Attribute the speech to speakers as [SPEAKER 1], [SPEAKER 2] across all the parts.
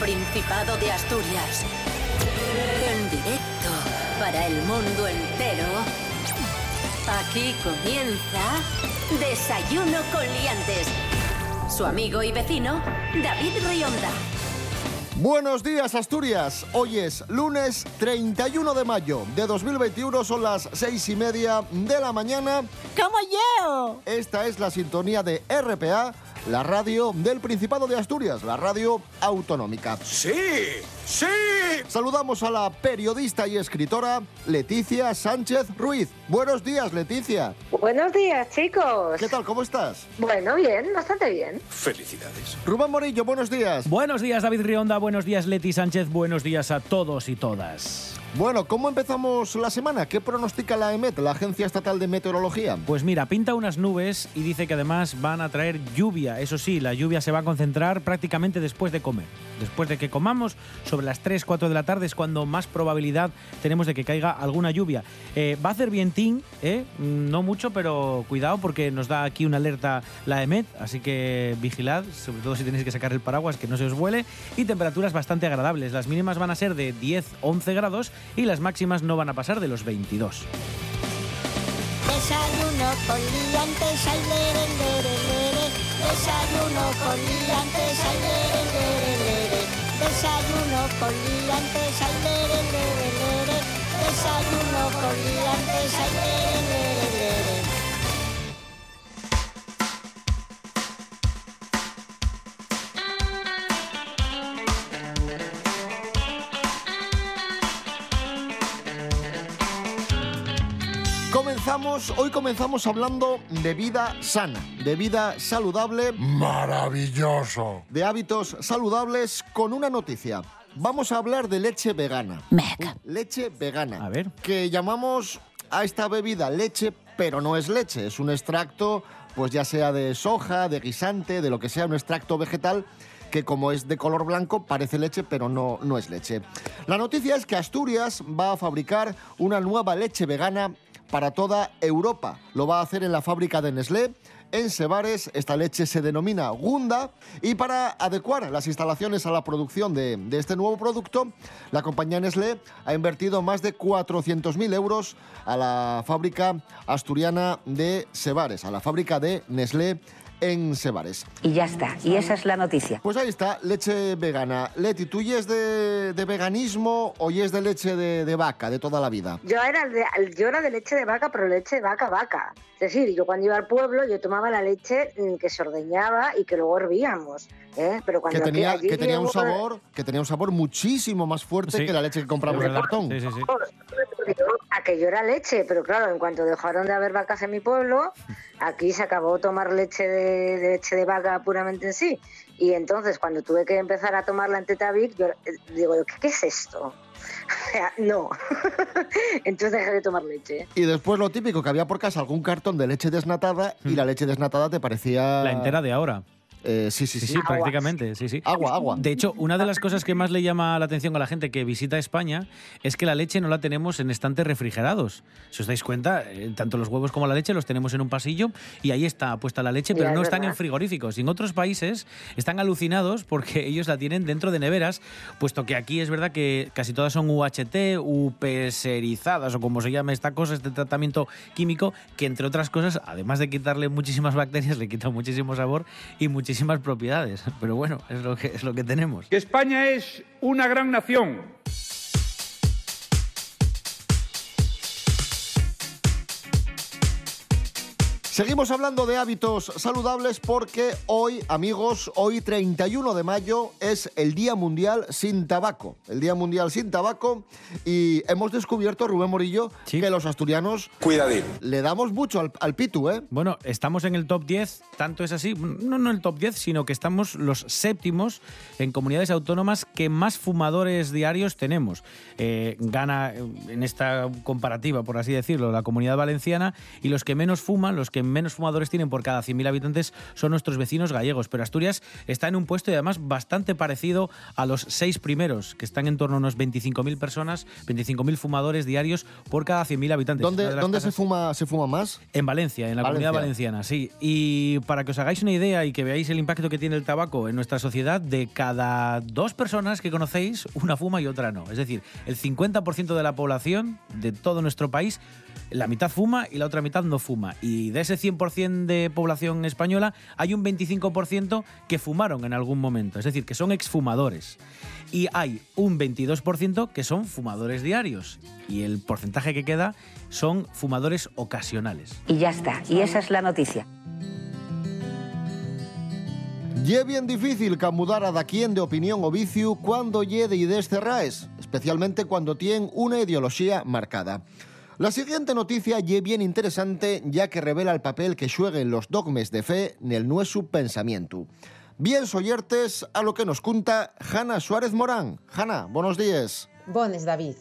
[SPEAKER 1] Principado de Asturias. En directo para el mundo entero. Aquí comienza Desayuno con Liantes. Su amigo y vecino, David Rionda.
[SPEAKER 2] Buenos días Asturias, hoy es lunes 31 de mayo de 2021, son las seis y media de la mañana.
[SPEAKER 3] ¡Como yo!
[SPEAKER 2] Esta es la sintonía de RPA, la radio del Principado de Asturias, la radio autonómica.
[SPEAKER 4] ¡Sí! ¡Sí!
[SPEAKER 2] Saludamos a la periodista y escritora Leticia Sánchez Ruiz. Buenos días Leticia.
[SPEAKER 5] Buenos días, chicos.
[SPEAKER 2] ¿Qué tal? ¿Cómo estás?
[SPEAKER 5] Bueno, bien, bastante bien.
[SPEAKER 4] Felicidades.
[SPEAKER 2] Rubén Morillo, buenos días.
[SPEAKER 6] Buenos días, David Rionda. Buenos días, Leti Sánchez. Buenos días a todos y todas.
[SPEAKER 2] Bueno, ¿cómo empezamos la semana? ¿Qué pronostica la EMET, la Agencia Estatal de Meteorología?
[SPEAKER 6] Pues mira, pinta unas nubes y dice que además van a traer lluvia. Eso sí, la lluvia se va a concentrar prácticamente después de comer. Después de que comamos, sobre las 3, 4 de la tarde es cuando más probabilidad tenemos de que caiga alguna lluvia. Eh, va a hacer ¿eh? no mucho, pero cuidado porque nos da aquí una alerta la EMET, así que vigilad, sobre todo si tenéis que sacar el paraguas, que no se os vuele. Y temperaturas bastante agradables. Las mínimas van a ser de 10, 11 grados y las máximas no van a pasar de los 22.
[SPEAKER 3] Desayuno con
[SPEAKER 2] Comenzamos, hoy comenzamos hablando de vida sana, de vida saludable,
[SPEAKER 4] Maravilloso.
[SPEAKER 2] de hábitos saludables con una noticia. Vamos a hablar de leche vegana.
[SPEAKER 3] Mec.
[SPEAKER 2] Leche vegana.
[SPEAKER 6] A ver.
[SPEAKER 2] Que llamamos a esta bebida leche, pero no es leche, es un extracto, pues ya sea de soja, de guisante, de lo que sea, un extracto vegetal que como es de color blanco parece leche, pero no, no es leche. La noticia es que Asturias va a fabricar una nueva leche vegana para toda Europa. Lo va a hacer en la fábrica de Nestlé. En Sebares esta leche se denomina Gunda y para adecuar las instalaciones a la producción de, este nuevo producto, la compañía Nestlé ha invertido más de 400.000 euros a la fábrica asturiana de Sebares, a la fábrica de Nestlé en Sebares.
[SPEAKER 7] Y ya está. Y esa es la noticia.
[SPEAKER 2] Pues ahí está, leche vegana. Leti, ¿tú y es de, de veganismo o y es de leche de, de vaca de toda la vida?
[SPEAKER 5] Yo era, de, yo era de leche de vaca, pero leche de vaca, vaca. Es decir, yo cuando iba al pueblo, yo tomaba la leche mm, que se ordeñaba y que luego hervíamos. ¿eh? Pero cuando
[SPEAKER 2] Que tenía,
[SPEAKER 5] allí
[SPEAKER 2] que tenía un
[SPEAKER 5] llegó-
[SPEAKER 2] sabor, que tenía un sabor muchísimo más fuerte
[SPEAKER 6] Sí.
[SPEAKER 2] que la leche que compramos de
[SPEAKER 6] verdad.
[SPEAKER 2] cartón.
[SPEAKER 6] Sí, sí, sí.
[SPEAKER 5] Aquello era leche, pero claro, en cuanto dejaron de haber vacas en mi pueblo, aquí se acabó tomar leche de, de leche de vaca puramente en sí. Y entonces, cuando tuve que empezar a tomarla en Tetavic, yo eh, digo, ¿qué, qué es esto? O sea, no. entonces dejé de tomar leche.
[SPEAKER 2] Y después lo típico, que había por casa algún cartón de leche desnatada y la leche desnatada te parecía...
[SPEAKER 6] La entera de ahora.
[SPEAKER 2] Eh, sí, sí,
[SPEAKER 6] Sí,
[SPEAKER 2] sí.
[SPEAKER 6] sí, prácticamente, sí, sí.
[SPEAKER 2] Agua, agua.
[SPEAKER 6] De hecho, una de las cosas que más le llama la atención a la gente que visita España es que la leche no la tenemos en estantes refrigerados. Si os dais cuenta, eh, tanto los huevos como la leche los tenemos en un pasillo y ahí está puesta la leche, pero
[SPEAKER 5] es
[SPEAKER 6] no están en frigoríficos. Y en otros países están alucinados porque ellos la tienen dentro de neveras, puesto que aquí es verdad que casi todas son UHT, upeserizadas o como se llama esta cosa, este tratamiento químico, que entre otras cosas, además de quitarle muchísimas bacterias, le quita muchísimo sabor y muchísimas propiedades. Pero bueno, es lo que, es lo que tenemos.
[SPEAKER 8] que España es una gran nación.
[SPEAKER 2] Seguimos hablando de hábitos saludables porque hoy, amigos, hoy 31 de mayo es el Día Mundial sin Tabaco. El Día Mundial sin Tabaco y hemos descubierto, Rubén Morillo,
[SPEAKER 6] Sí.
[SPEAKER 2] que los asturianos
[SPEAKER 4] Cuidadín.
[SPEAKER 2] le damos mucho al, al pitu, ¿eh?
[SPEAKER 6] Bueno, estamos en el top 10, tanto es así, no, no el top 10, sino que estamos los séptimos en comunidades autónomas que más fumadores diarios tenemos. Eh, gana en esta comparativa, por así decirlo, la comunidad valenciana y los que menos fuman, los que que menos fumadores tienen por cada 100.000 habitantes son nuestros vecinos gallegos, pero Asturias está en un puesto y además bastante parecido a los seis primeros, que están en torno a unos 25.000 personas, 25.000 fumadores diarios por cada 100.000 habitantes.
[SPEAKER 2] ¿Dónde, se, fuma, se fuma más?
[SPEAKER 6] en Valencia, en la
[SPEAKER 2] Valencia.
[SPEAKER 6] comunidad valenciana, sí. Y para que os hagáis una idea y que veáis el impacto que tiene el tabaco en nuestra sociedad, de cada dos personas que conocéis, una fuma y otra no. Es decir, el 50% de la población de todo nuestro país, la mitad fuma y la otra mitad no fuma. Y de ese 100% de población española, hay un 25% que fumaron en algún momento. Es decir, que son exfumadores. Y hay un 22% que son fumadores diarios. Y el porcentaje que queda son fumadores ocasionales.
[SPEAKER 7] Y ya está. Y esa es la noticia.
[SPEAKER 2] Ye bien difícil que mudar a quien de opinión o vicio cuando ye de ideas cerraes, especialmente cuando tienen una ideología marcada. La siguiente noticia ye bien interesante ya que revela el papel que jueguen los dogmes de fe en el nuestro pensamiento. Bien soyertes a lo que nos cuenta Hanna Suárez Morán. Hanna, buenos días.
[SPEAKER 9] Bones, David.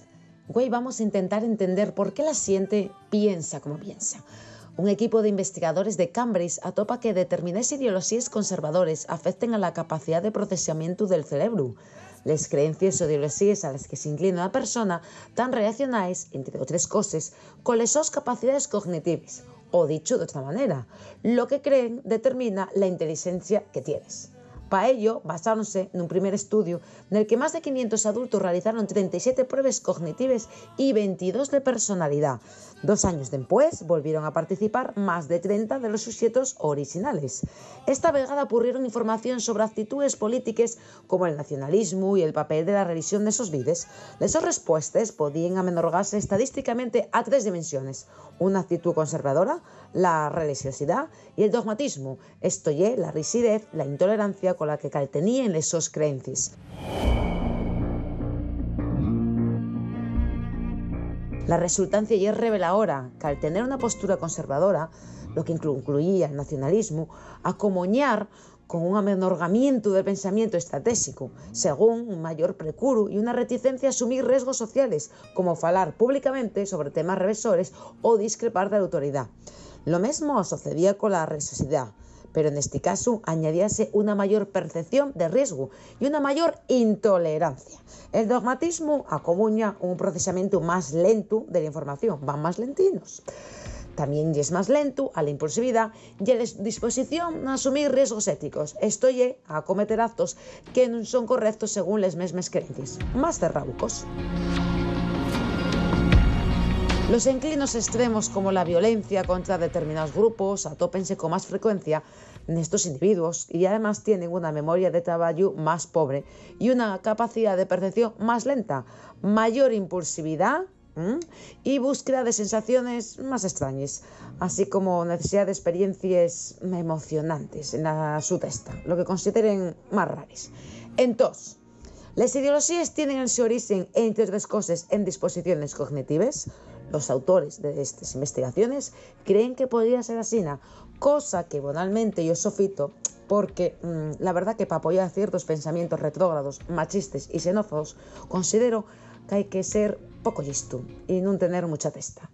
[SPEAKER 9] Güey, vamos a intentar entender por qué la siente piensa como piensa. Un equipo de investigadores de Cambridge atopa que determinadas ideologías conservadores afecten a la capacidad de procesamiento del cerebro. Las creencias o ideologías a las que se inclina una persona tan relacionadas, entre otras cosas, con las sus capacidades cognitivas. O dicho de otra manera, lo que creen determina la inteligencia que tienes. Para ello, basáronse en un primer estudio en el que más de 500 adultos realizaron 37 pruebas cognitivas y 22 de personalidad. Dos años después, volvieron a participar más de 30 de los sujetos originales. Esta vegada ocurrieron información sobre actitudes políticas como el nacionalismo y el papel de la religión de esos vides. Esas respuestas podían amenorgarse estadísticamente a tres dimensiones. Una actitud conservadora, la religiosidad y el dogmatismo. Esto es la rigidez, la intolerancia con la que caltenían esos creencias. La resultancia ya es reveladora que al tener una postura conservadora, lo que inclu- incluía el nacionalismo, acomoñar con un amenorgamiento del pensamiento estratégico, según un mayor precuro y una reticencia a asumir riesgos sociales, como falar públicamente sobre temas revesores o discrepar de la autoridad. Lo mismo sucedía con la religiosidad, pero en este caso añadíase una mayor percepción de riesgo y una mayor intolerancia. El dogmatismo acomuña un procesamiento más lento de la información, van más lentinos. También es más lento a la impulsividad y a la disposición a asumir riesgos éticos. Esto es a cometer actos que no son correctos según las mismas creencias. Más cerraucos. Los inclinos extremos como la violencia contra determinados grupos atópense con más frecuencia en estos individuos y además tienen una memoria de trabajo más pobre y una capacidad de percepción más lenta, mayor impulsividad y búsqueda de sensaciones más extrañas, así como necesidad de experiencias emocionantes en la, su testa, lo que consideren más raras. Entonces, las ideologías tienen en su origen, entre otras cosas, en disposiciones cognitivas. Los autores de estas investigaciones creen que podría ser así, cosa que banalmente yo sofito porque mm, la verdad que para apoyar ciertos pensamientos retrógrados, machistas y xenófobos, considero que hay que ser poco listo y no tener mucha testa.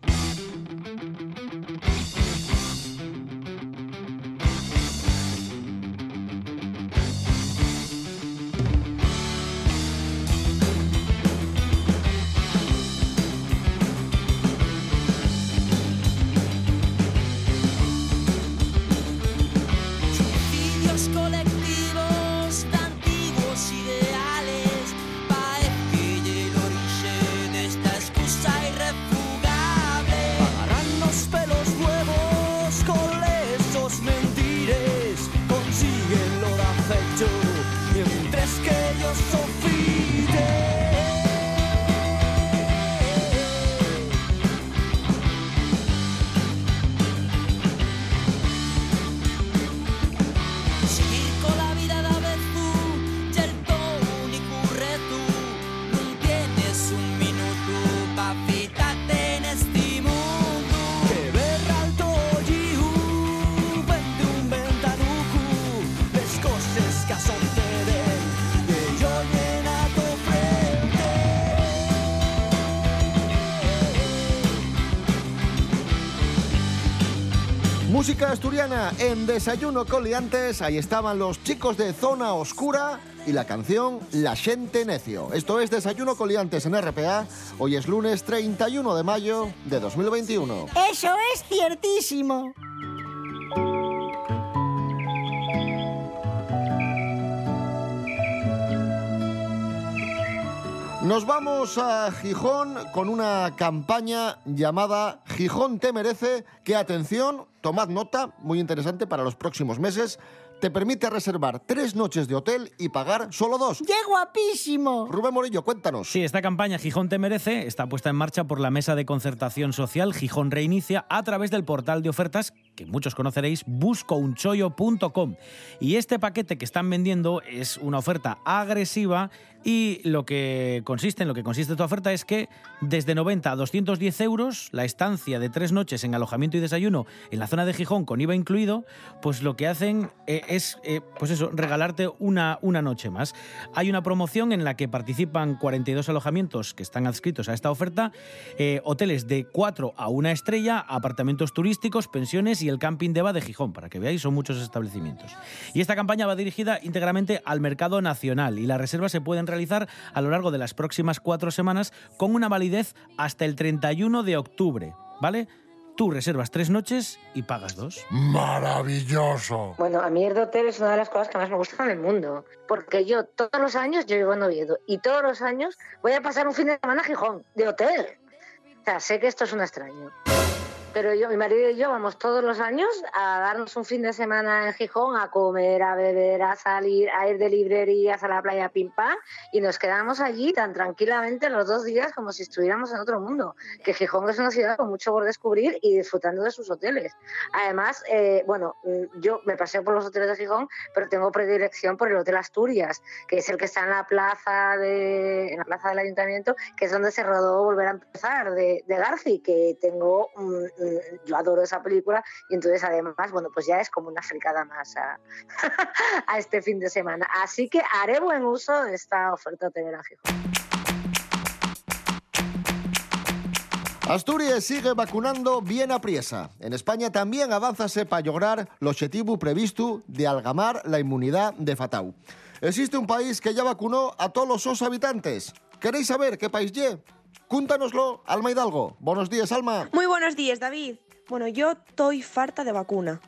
[SPEAKER 2] Música asturiana en Desayuno con Liantes. Ahí estaban los chicos de Zona Oscura y la canción La Gente Necio. Esto es Desayuno con Liantes en RPA. Hoy es lunes 31 de mayo de 2021.
[SPEAKER 3] Eso es ciertísimo.
[SPEAKER 2] Nos vamos a Gijón con una campaña llamada Gijón te merece, que atención, tomad nota, muy interesante para los próximos meses, te permite reservar tres noches de hotel y pagar solo dos.
[SPEAKER 3] ¡Qué guapísimo!
[SPEAKER 2] Rubén Morillo, cuéntanos.
[SPEAKER 6] Sí, esta campaña Gijón te merece está puesta en marcha por la Mesa de Concertación Social Gijón Reinicia a través del portal de ofertas que muchos conoceréis, buscounchoyo.com. Y este paquete que están vendiendo es una oferta agresiva y lo que consiste, en lo que consiste esta oferta es que desde 90 a 210 euros la estancia de tres noches en alojamiento y desayuno en la zona de Gijón con IVA incluido, pues lo que hacen eh, es, eh, pues eso, regalarte una, una noche más. Hay una promoción en la que participan 42 alojamientos que están adscritos a esta oferta, eh, hoteles de 4 a 1 estrella, apartamentos turísticos, pensiones y el camping Deva de Gijón, para que veáis, son muchos establecimientos. Y esta campaña va dirigida íntegramente al mercado nacional y las reservas se pueden realizar a lo largo de las próximas cuatro semanas con una validez hasta el 31 de octubre, ¿vale? Tú reservas tres noches y pagas dos.
[SPEAKER 4] Maravilloso.
[SPEAKER 5] Bueno, a mí el de hotel es una de las cosas que más me gustan del mundo. Porque yo todos los años, yo vivo en Oviedo, y todos los años voy a pasar un fin de semana a Gijón, de hotel. O sea, sé que esto es un extraño. Pero yo, mi marido y yo vamos todos los años a darnos un fin de semana en Gijón, a comer, a beber, a salir, a ir de librerías a la playa pim pam, y nos quedamos allí tan tranquilamente los dos días como si estuviéramos en otro mundo. Que Gijón es una ciudad con mucho por descubrir y disfrutando de sus hoteles. Además, eh, bueno, mm, yo me paseo por los hoteles de Gijón, pero tengo predilección por el Hotel Asturias, que es el que está en la plaza de, en la plaza del ayuntamiento, que es donde se rodó Volver a empezar de, de Garci, que tengo mm, yo adoro esa película y entonces además, bueno, pues ya es como una fricada más a, a este fin de semana. Así que haré buen uso de esta oferta hotelera Gijón.
[SPEAKER 2] Asturias sigue vacunando bien a priesa. En España también avánzase para lograr el objetivo previsto de algamar la inmunidad de Fatau. Existe un país que ya vacunó a todos los sus habitantes. ¿Queréis saber qué país ye? Cúntanoslo, Alma Hidalgo. Buenos días, Alma.
[SPEAKER 10] Muy buenos días, David. Bueno, yo estoy farta de vacuna.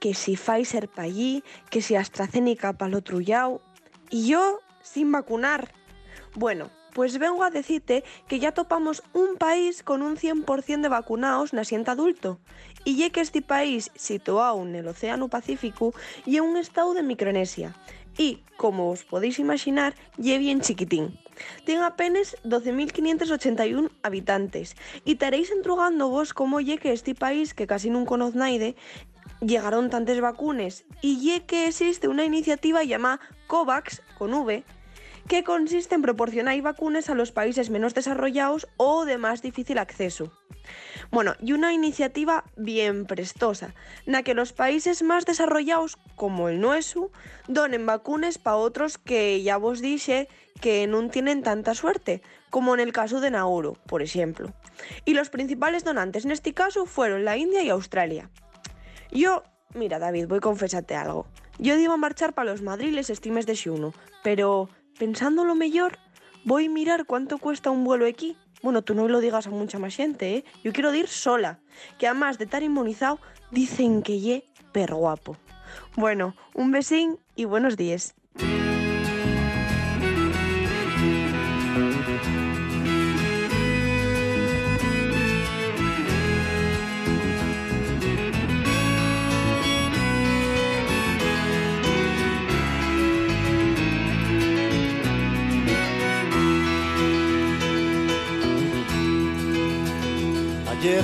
[SPEAKER 10] Que si Pfizer para allí, que si AstraZeneca para el otro lado. Y yo sin vacunar. Bueno, pues vengo a decirte que ya topamos un país con un 100% de vacunados naciente adulto. Y ya que este país, situado en el Océano Pacífico, y en un estado de Micronesia. Y, como os podéis imaginar, ye bien chiquitín. Tiene apenas 12.581 habitantes. Y estaréis entrugando vos como ye que este país, que casi no conoce nadie, llegaron tantas vacunas. Y ye que existe una iniciativa llamada COVAX, con V, que consiste en proporcionar vacunas a los países menos desarrollados o de más difícil acceso. Bueno, y una iniciativa bien prestosa, na que los países más desarrollados, como el nuestro, donen vacunas para otros que ya vos dije que no tienen tanta suerte, como en el caso de Nauru, por ejemplo. Y los principales donantes en este caso fueron la India y Australia. Yo, mira David, voy a confesarte algo. Yo iba a marchar para los madriles este mes de xuno, pero pensando lo mejor, voy a mirar cuánto cuesta un vuelo aquí. Bueno, tú no lo digas a mucha más gente, ¿eh? Yo quiero ir sola, que además de estar inmunizado, dicen que ye per guapo. Bueno, un besín y buenos días.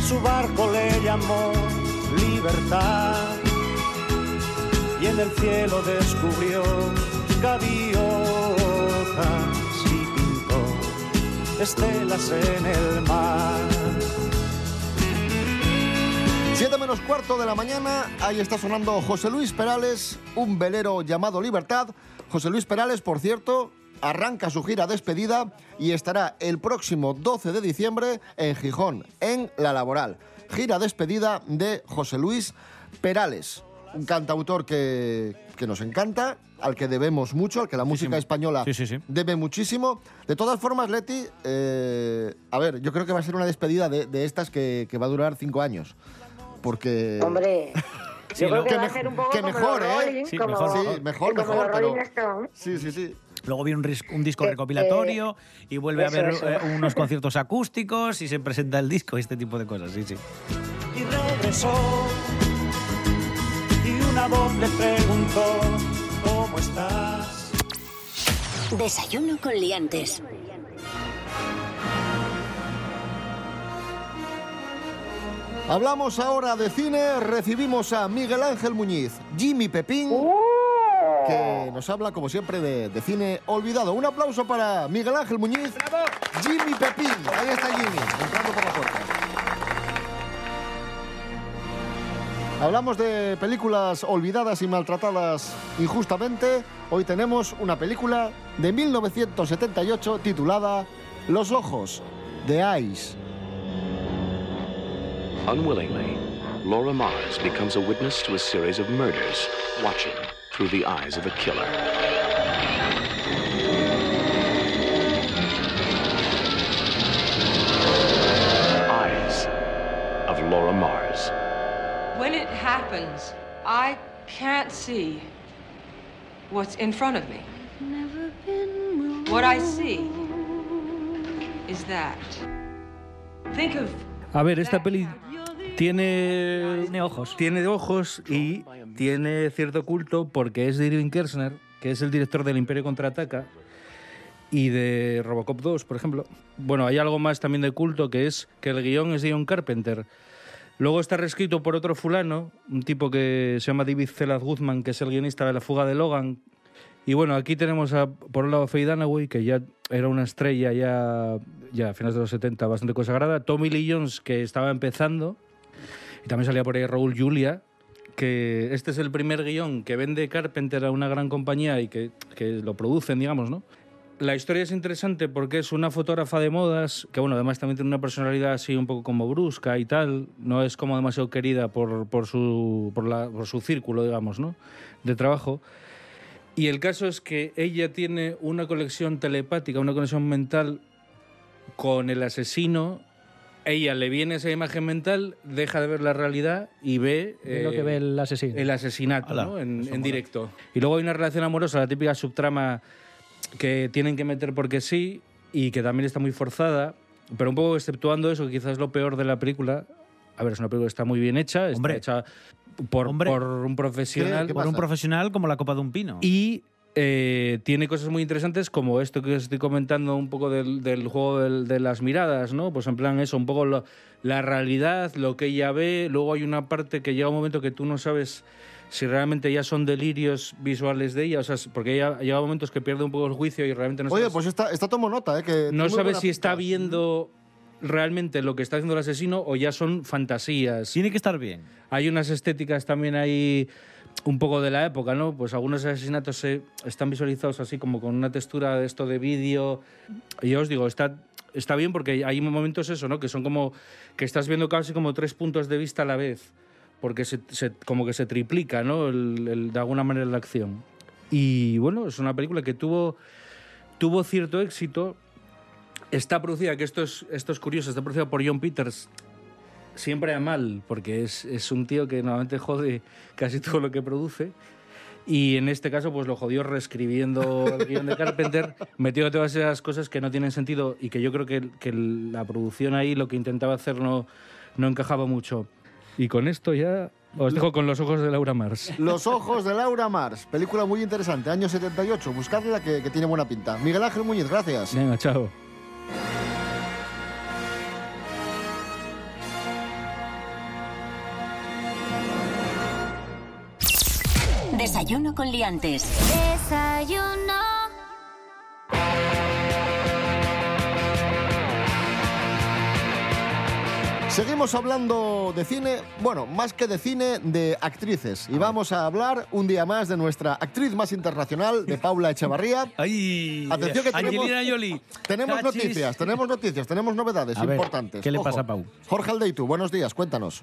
[SPEAKER 11] a su barco le llamó libertad y en el cielo descubrió gaviotas y pintó estelas en el mar.
[SPEAKER 2] Siete menos cuarto de la mañana, ahí está sonando José Luis Perales, un velero llamado Libertad. José Luis Perales, por cierto, arranca su gira despedida y estará el próximo 12 de diciembre en Gijón, en La Laboral. Gira despedida de José Luis Perales, un cantautor que, que nos encanta, al que debemos mucho, al que la música española
[SPEAKER 6] Sí, sí, sí.
[SPEAKER 2] debe muchísimo. De todas formas, Leti, eh, a ver, yo creo que va a ser una despedida de, de estas que, que va a durar cinco años. Porque...
[SPEAKER 5] Hombre,
[SPEAKER 2] Sí,
[SPEAKER 5] yo creo
[SPEAKER 2] lo-
[SPEAKER 5] que,
[SPEAKER 2] que
[SPEAKER 5] va a
[SPEAKER 2] mej-
[SPEAKER 5] ser un poco
[SPEAKER 2] que
[SPEAKER 5] como
[SPEAKER 2] mejor,
[SPEAKER 5] los
[SPEAKER 2] ¿eh?
[SPEAKER 5] Rolling,
[SPEAKER 6] Sí,
[SPEAKER 5] como,
[SPEAKER 6] mejor,
[SPEAKER 2] Sí, mejor,
[SPEAKER 5] como
[SPEAKER 2] mejor, pero... Sí, sí, sí.
[SPEAKER 6] Luego viene un, disco
[SPEAKER 5] Eh,
[SPEAKER 6] recopilatorio y vuelve a
[SPEAKER 5] eso,
[SPEAKER 6] haber eh, unos conciertos acústicos y se presenta el disco y este tipo de cosas, sí, sí.
[SPEAKER 11] y regresó y una voz le preguntó ¿Cómo estás?
[SPEAKER 1] Desayuno con liantes.
[SPEAKER 2] Hablamos ahora de cine, recibimos a Miguel Ángel Muñiz, Jimmy Pepín, que nos habla como siempre de, cine olvidado. Un aplauso para Miguel Ángel Muñiz, Jimmy Pepín. Ahí está Jimmy, entrando por la puerta. Hablamos de películas olvidadas y maltratadas injustamente. Hoy tenemos una película de 1978 titulada Los ojos de Eyes.
[SPEAKER 12] Unwillingly, Laura Mars becomes a witness to a series of murders, watching through the eyes of a killer. Eyes of Laura Mars.
[SPEAKER 13] When it happens, I can't see what's in front of me. What I see is that. Think of
[SPEAKER 14] A ver, esta peli tiene...
[SPEAKER 6] Tiene ojos.
[SPEAKER 14] Tiene ojos y tiene cierto culto porque es de Irving Kershner, que es el director del Imperio Contraataca y de Robocop 2, por ejemplo. Bueno, hay algo más también de culto que es que el guion es de John Carpenter. Luego está reescrito por otro fulano, un tipo que se llama David Zelaz Guzman, que es el guionista de La fuga de Logan. Y bueno, aquí tenemos a, por un lado a Faye Dunaway, que ya era una estrella ya, ya a finales de los 70 bastante consagrada. Tommy Lee Jones, que estaba empezando. Y también salía por ahí Raúl Julia, que este es el primer guion que vende Carpenter a una gran compañía y que, que lo producen, digamos, ¿no? La historia es interesante porque es una fotógrafa de modas, que bueno, además también tiene una personalidad así un poco como brusca y tal, no es como demasiado querida por, por, su, por, la- por su círculo, digamos, ¿no? de trabajo. Y el caso es que ella tiene una conexión telepática, una conexión mental con el asesino. Ella le viene esa imagen mental, deja de ver la realidad y ve
[SPEAKER 15] lo que ve el asesino.
[SPEAKER 14] el asesinato
[SPEAKER 15] Ala,
[SPEAKER 14] ¿no? en, directo. Y luego hay una relación amorosa, la típica subtrama que tienen que meter porque sí y que también está muy forzada, pero un poco exceptuando eso, que quizás es lo peor de la película. A ver, es una película que está muy bien hecha, está
[SPEAKER 6] Hombre.
[SPEAKER 14] hecha por,
[SPEAKER 6] Hombre.
[SPEAKER 14] por un profesional.
[SPEAKER 6] por un profesional como la copa de un pino.
[SPEAKER 14] Y eh, tiene cosas muy interesantes como esto que os estoy comentando un poco del, del juego del- de las miradas, ¿no? Pues en plan eso, un poco lo- la realidad, lo que ella ve. Luego hay una parte que llega un momento que tú no sabes si realmente ya son delirios visuales de ella, o sea, porque ella llega momentos que pierde un poco el juicio y realmente no
[SPEAKER 2] Oye,
[SPEAKER 14] sabes,
[SPEAKER 2] pues esta, esta tomo nota, ¿eh? Que
[SPEAKER 14] no sabes si está viendo realmente lo que está haciendo el asesino o ya son fantasías.
[SPEAKER 6] Tiene que estar bien.
[SPEAKER 14] Hay unas estéticas también ahí un poco de la época, ¿no? Pues algunos asesinatos se, están visualizados así como con una textura de esto de vídeo. Y os digo, está, está bien porque hay momentos eso, ¿no? Que son como que estás viendo casi como tres puntos de vista a la vez, porque se, se- como que se triplica, ¿no? El- el- de alguna manera la acción. Y bueno, es una película que tuvo, tuvo cierto éxito. Está producida, que esto es, esto es curioso, está producida por John Peters, siempre a mal, porque es, es un tío que normalmente jode casi todo lo que produce. Y en este caso, pues lo jodió reescribiendo el guion de Carpenter, metió todas esas cosas que no tienen sentido y que yo creo que, que la producción ahí lo que intentaba hacer no, no encajaba mucho. Y con esto ya os dejo con los ojos de Laura Mars.
[SPEAKER 2] Los ojos de Laura Mars, película muy interesante, año 78, buscadla que, que tiene buena pinta. Miguel Ángel Muñiz, gracias.
[SPEAKER 14] Venga, chao.
[SPEAKER 1] Desayuno con liantes.
[SPEAKER 3] Desayuno.
[SPEAKER 2] Seguimos hablando de cine, bueno, más que de cine, de actrices. Y vamos a hablar un día más de nuestra actriz más internacional, de Paula Echevarría.
[SPEAKER 6] ¡Ay!
[SPEAKER 2] Atención que tenemos,
[SPEAKER 6] Angelina Jolie.
[SPEAKER 2] tenemos
[SPEAKER 6] Cachis.
[SPEAKER 2] noticias, tenemos noticias, tenemos novedades
[SPEAKER 6] A ver,
[SPEAKER 2] importantes.
[SPEAKER 6] ¿qué le
[SPEAKER 2] Ojo.
[SPEAKER 6] pasa a Pau?
[SPEAKER 2] Jorge Aldeitu, buenos días, cuéntanos.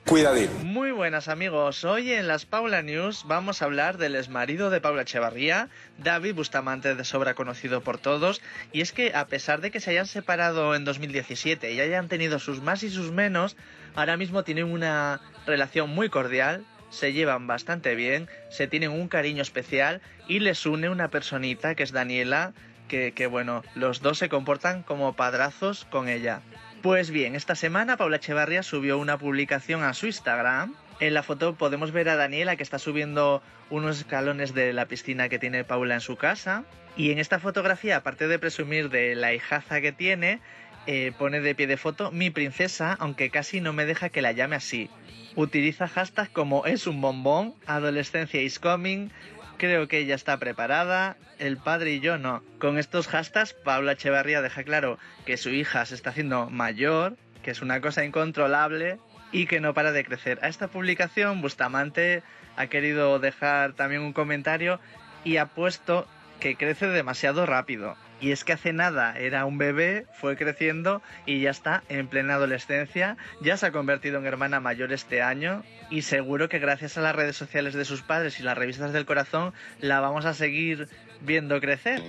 [SPEAKER 15] Muy buenas amigos, hoy en las Paula News vamos a hablar del exmarido de Paula Echevarría, David Bustamante de sobra conocido por todos, y es que a pesar de que se hayan separado en 2017 y hayan tenido sus más y sus menos, ahora mismo tienen una relación muy cordial, se llevan bastante bien, se tienen un cariño especial y les une una personita que es Daniela, que, bueno, los dos se comportan como padrazos con ella. Pues bien, esta semana Paula Echevarría subió una publicación a su Instagram. En la foto podemos ver a Daniela que está subiendo unos escalones de la piscina que tiene Paula en su casa. Y en esta fotografía, aparte de presumir de la hijaza que tiene, eh, pone de pie de foto mi princesa, aunque casi no me deja que la llame así. Utiliza hashtags como es un bombón, adolescencia is coming, creo que ella está preparada, el padre y yo no. Con estos hashtags, Paula Echevarría deja claro que su hija se está haciendo mayor, que es una cosa incontrolable y que no para de crecer. A esta publicación, Bustamante ha querido dejar también un comentario y ha puesto que crece demasiado rápido. Y es que hace nada era un bebé, fue creciendo y ya está en plena adolescencia, ya se ha convertido en hermana mayor este año y seguro que gracias a las redes sociales de sus padres y las revistas del corazón la vamos a seguir viendo crecer.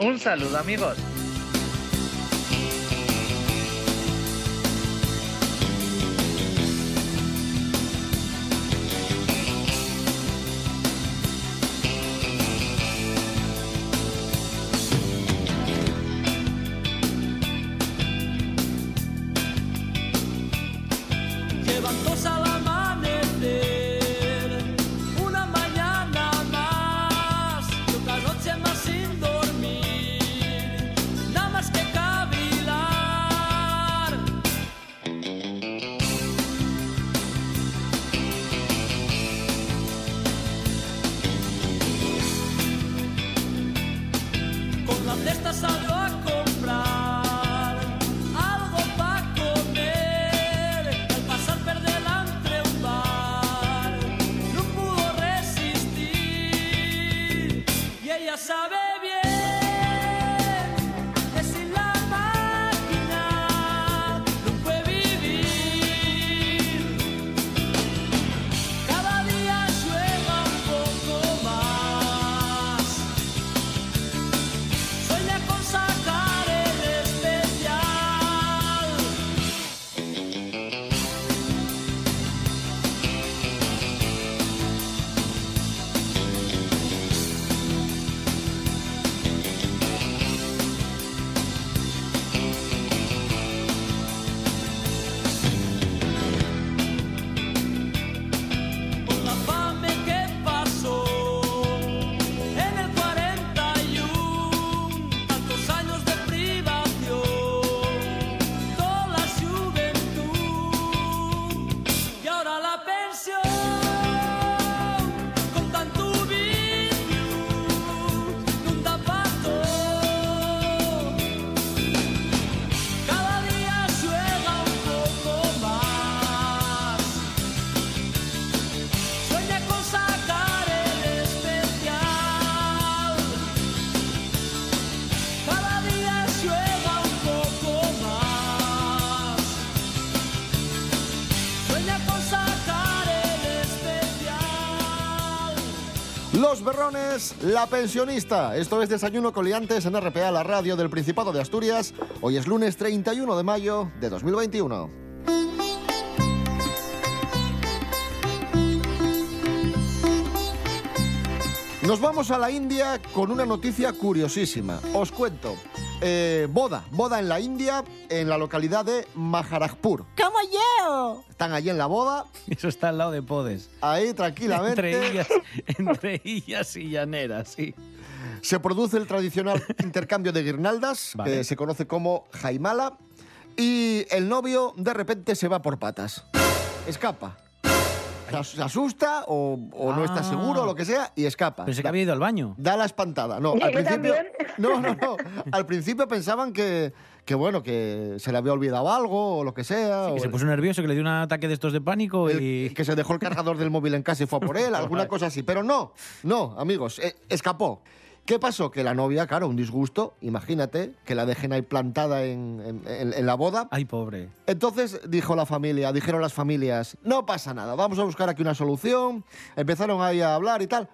[SPEAKER 15] Un saludo amigos.
[SPEAKER 16] La
[SPEAKER 2] pensionista. Esto es Desayuno Coliantes en RPA, la radio del Principado de Asturias. Hoy es lunes 31 de mayo de 2021. Nos vamos a la India con una noticia curiosísima. Os cuento. Eh, boda, boda en la India, en la localidad de Maharajpur.
[SPEAKER 3] ¡Como yo!
[SPEAKER 2] Están allí en la boda,
[SPEAKER 6] Eso está al lado de Podes.
[SPEAKER 2] ahí tranquilamente.
[SPEAKER 6] Entre ellas, entre ellas y llaneras, sí.
[SPEAKER 2] Se produce el tradicional intercambio de guirnaldas,
[SPEAKER 6] Vale.
[SPEAKER 2] que se conoce como jaimala, y el novio de repente se va por patas. Escapa. Se as- Se asusta o, o no está seguro o lo que sea y escapa.
[SPEAKER 6] Pensé que había ido al baño.
[SPEAKER 2] Da la espantada. No,
[SPEAKER 5] Yo
[SPEAKER 2] al principio.
[SPEAKER 5] también.
[SPEAKER 2] No, no, no. Al principio pensaban que, que bueno, que se le había olvidado algo o lo que sea.
[SPEAKER 6] Que se puso nervioso, que le dio un ataque de estos de pánico y...
[SPEAKER 2] que se dejó el cargador del móvil en casa y fue a por él, alguna cosa así. Pero no, no, amigos, eh, escapó. ¿Qué pasó? Que la novia, claro, un disgusto, imagínate, que la dejen ahí plantada en, en- en- en la boda.
[SPEAKER 6] Ay, pobre.
[SPEAKER 2] Entonces dijo la familia, dijeron las familias, no pasa nada, vamos a buscar aquí una solución. Empezaron ahí a hablar y tal.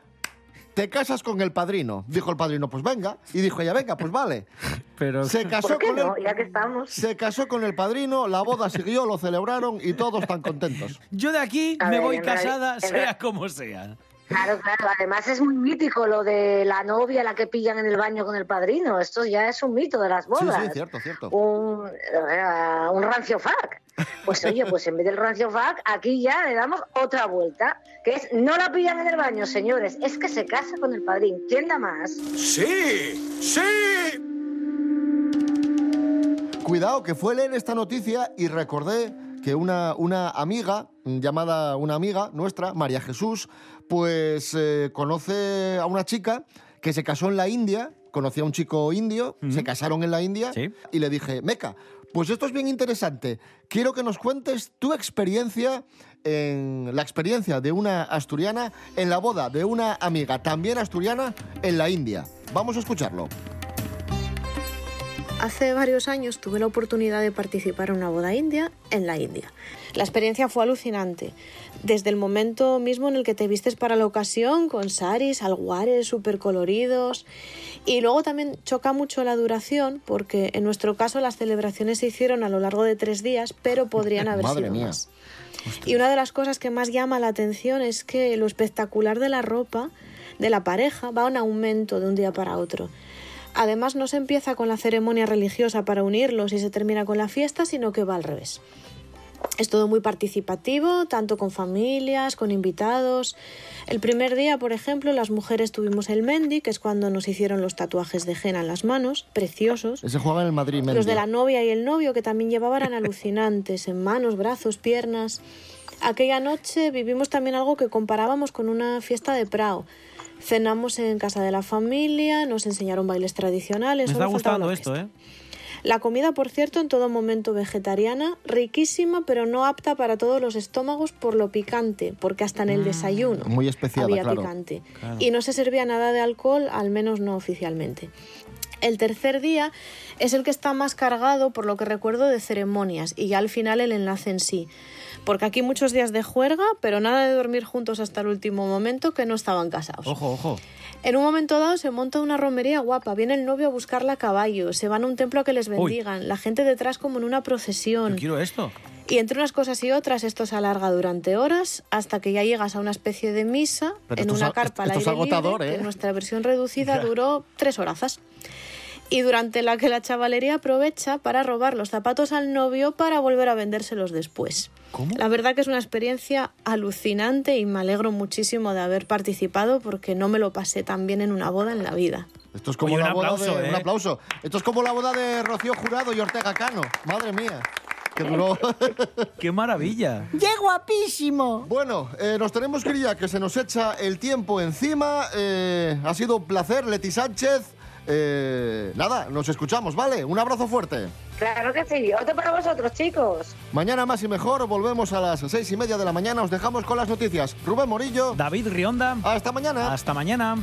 [SPEAKER 2] Te casas con el padrino. Dijo el padrino, pues venga. Y dijo ella, venga, pues vale.
[SPEAKER 6] Pero...
[SPEAKER 2] Se casó
[SPEAKER 5] ¿Por qué
[SPEAKER 2] con
[SPEAKER 5] no?
[SPEAKER 2] el
[SPEAKER 5] Ya que estamos.
[SPEAKER 2] se casó con el padrino, la boda siguió, lo celebraron y todos están contentos.
[SPEAKER 6] Yo de aquí
[SPEAKER 5] A
[SPEAKER 6] me
[SPEAKER 5] ver,
[SPEAKER 6] voy casada, sea como sea.
[SPEAKER 5] Claro, claro. Además es muy mítico lo de la novia la que pillan en el baño con el padrino. Esto ya es un mito de las
[SPEAKER 2] Sí,
[SPEAKER 5] bodas.
[SPEAKER 2] sí, cierto, cierto.
[SPEAKER 5] Un, eh, un rancio fac. Pues oye, pues en vez del rancio fac, aquí ya le damos otra vuelta, que es no la pillan en el baño, señores, es que se casa con el padrino. ¿Quién da más?
[SPEAKER 4] ¡Sí! ¡Sí!
[SPEAKER 2] Cuidado, que fue leer esta noticia y recordé que una, una amiga, llamada una amiga nuestra, María Jesús, pues eh, conoce a una chica que se casó en la India, conocía a un chico indio, se casaron en la India, y le dije, Meca, pues esto es bien interesante. Quiero que nos cuentes tu experiencia, en, la experiencia de una asturiana en la boda de una amiga también asturiana en la India. Vamos a escucharlo.
[SPEAKER 17] Hace varios años tuve la oportunidad de participar en una boda india en la India. La experiencia fue alucinante. Desde el momento mismo en el que te vistes para la ocasión, con saris, alguares súper coloridos. Y luego también choca mucho la duración, porque en nuestro caso las celebraciones se hicieron a lo largo de tres días, pero podrían haber
[SPEAKER 2] Madre
[SPEAKER 17] sido
[SPEAKER 2] mía.
[SPEAKER 17] más. Y una de las cosas que más llama la atención es que lo espectacular de la ropa de la pareja va en aumento de un día para otro. Además, no se empieza con la ceremonia religiosa para unirlos y se termina con la fiesta, sino que va al revés. Es todo muy participativo, tanto con familias, con invitados. El primer día, por ejemplo, las mujeres tuvimos el mendi, que es cuando nos hicieron los tatuajes de henna en las manos, preciosos.
[SPEAKER 2] Ese juega en el Madrid,
[SPEAKER 17] Los
[SPEAKER 2] Mendy.
[SPEAKER 17] de la novia y el novio, que también llevaban eran alucinantes, en manos, brazos, piernas. Aquella noche vivimos también algo que comparábamos con una fiesta de Prado. Cenamos en casa de la familia, nos enseñaron bailes tradicionales.
[SPEAKER 6] Me está gustando esto, ¿eh?
[SPEAKER 17] La comida, por cierto, en todo momento vegetariana, riquísima, pero no apta para todos los estómagos por lo picante, porque hasta en el desayuno
[SPEAKER 2] Muy especial,
[SPEAKER 17] había
[SPEAKER 2] claro.
[SPEAKER 17] picante.
[SPEAKER 2] Claro.
[SPEAKER 17] Y no se servía nada de alcohol, al menos no oficialmente. El tercer día es el que está más cargado, por lo que recuerdo, de ceremonias y ya al final el enlace en sí. Porque aquí muchos días de juerga, pero nada de dormir juntos hasta el último momento que no estaban casados.
[SPEAKER 6] Ojo, ojo.
[SPEAKER 17] En un momento dado se monta una romería guapa, viene el novio a buscarla a caballo, se van a un templo a que les bendigan, la gente detrás como en una procesión.
[SPEAKER 6] Quiero esto.
[SPEAKER 17] Y entre unas cosas y otras esto se alarga durante horas hasta que ya llegas a una especie de misa
[SPEAKER 2] Pero
[SPEAKER 17] en una carpa al aire
[SPEAKER 2] agotador,
[SPEAKER 17] libre,
[SPEAKER 2] ¿eh?
[SPEAKER 17] que en nuestra versión reducida duró tres horazas. Y durante la que la chavalería aprovecha para robar los zapatos al novio para volver a vendérselos después. La verdad que es una experiencia alucinante y me alegro muchísimo de haber participado porque no me lo pasé tan bien en una boda en la vida.
[SPEAKER 2] Esto es como
[SPEAKER 6] Oye, un
[SPEAKER 2] la boda
[SPEAKER 6] aplauso,
[SPEAKER 2] de...
[SPEAKER 6] ¿eh?
[SPEAKER 2] Un aplauso. Esto es como la boda de Rocío Jurado y Ortega Cano. Madre mía. Que duró...
[SPEAKER 6] ¡Qué maravilla!
[SPEAKER 3] ¡Qué guapísimo!
[SPEAKER 2] Bueno, eh, nos tenemos que ir ya, que se nos echa el tiempo encima. Eh, ha sido un placer, Leti Sánchez. Eh, nada, nos escuchamos, ¿vale? Un abrazo fuerte.
[SPEAKER 5] Claro que sí. Otro para vosotros, chicos.
[SPEAKER 2] Mañana más y mejor, volvemos a las seis y media de la mañana. Os dejamos con las noticias. Rubén Morillo.
[SPEAKER 6] David Rionda.
[SPEAKER 2] Hasta mañana.
[SPEAKER 6] Hasta mañana.